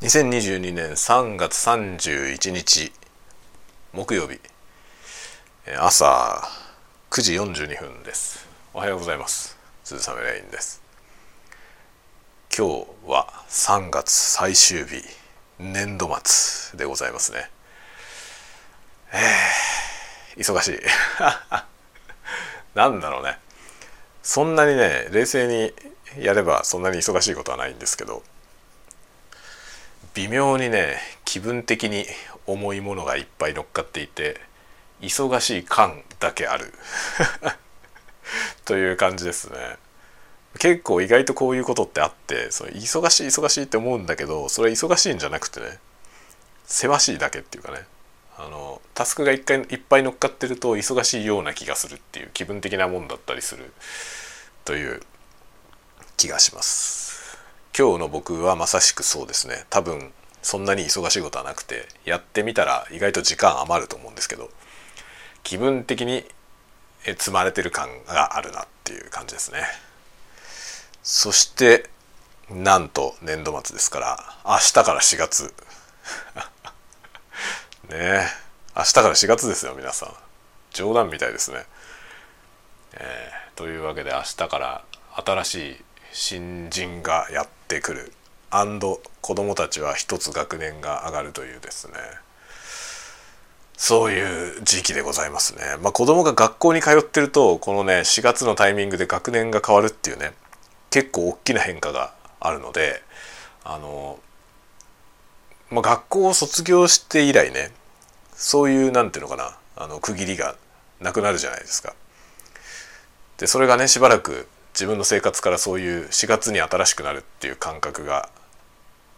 2022年3月31日木曜日。朝9時42分です。おはようございます。鈴雨レインです。今日は3月最終日年度末でございますね。えー、忙しい。なんだろうね。そんなにね冷静にやればそんなに忙しいことはないんですけど。微妙にね気分的に重いものがいっぱい乗っかっていて忙しい感だけある。という感じですね。結構意外とこういうことってあってその忙しい忙しいって思うんだけどそれは忙しいんじゃなくてねせわしいだけっていうかね。あのタスクが一回いっぱい乗っかってると忙しいような気がするっていう気分的なもんだったりするという気がします。今日の僕はまさしくそうですね。多分そんなに忙しいことはなくてやってみたら意外と時間余ると思うんですけど気分的に積まれてる感があるなっていう感じですね。そしてなんと年度末ですから明日から4月。ねえ。明日から4月ですよ皆さん。冗談みたいですね、えー、というわけで明日から新しい新人がやってくるアンド子供たちは一つ学年が上がるというですねそういう時期でございますね。まあ、子供が学校に通ってるとこのね4月のタイミングで学年が変わるっていうね結構大きな変化があるのであの、まあ、学校を卒業して以来ねそういう何ていうのかなあの区切りがなくなるじゃないですか。でそれがねしばらく自分の生活からそういう4月に新しくなるっていう感覚が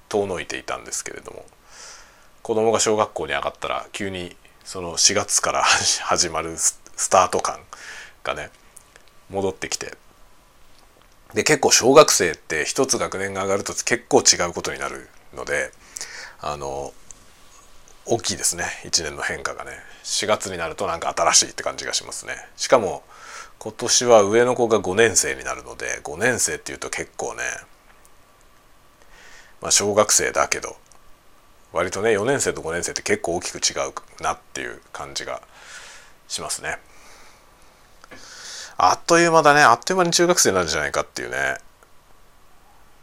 遠のいていたんですけれども子供が小学校に上がったら急にその4月から 始まるスタート感がね戻ってきてで結構小学生って一つ学年が上がると結構違うことになるのであの大きいですね1年の変化がね。4月になるとなんか新しいって感じがしますね。しかも今年は上の子が5年生になるので5年生っていうと結構ねまあ小学生だけど割とね4年生と5年生って結構大きく違うなっていう感じがしますね。あっという間だね。あっという間に中学生になるんじゃないかっていうね。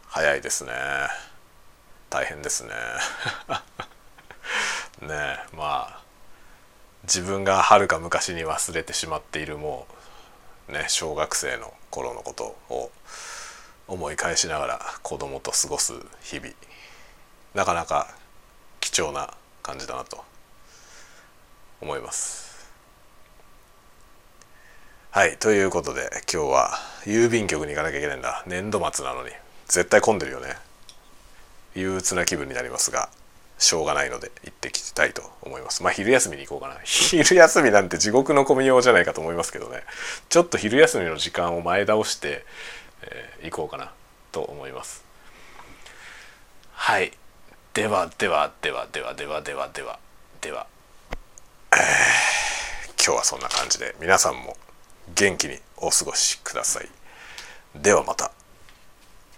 早いですね。大変ですね。ねまあ自分がはるか昔に忘れてしまっているもうね小学生の頃のことを思い返しながら子供と過ごす日々なかなか貴重な感じだなと思います。はいということで今日は郵便局に行かなきゃいけないんだ。年度末なのに。絶対混んでるよね。憂鬱な気分になりますが。しょうがないので行ってきたいと思います。まあ昼休みに行こうかな。昼休みなんて地獄の込みようじゃないかと思いますけどね。ちょっと昼休みの時間を前倒して、えー、行こうかなと思います。はい。ではではではではではではではでは、えー、今日はそんな感じで皆さんも元気にお過ごしください。ではまた。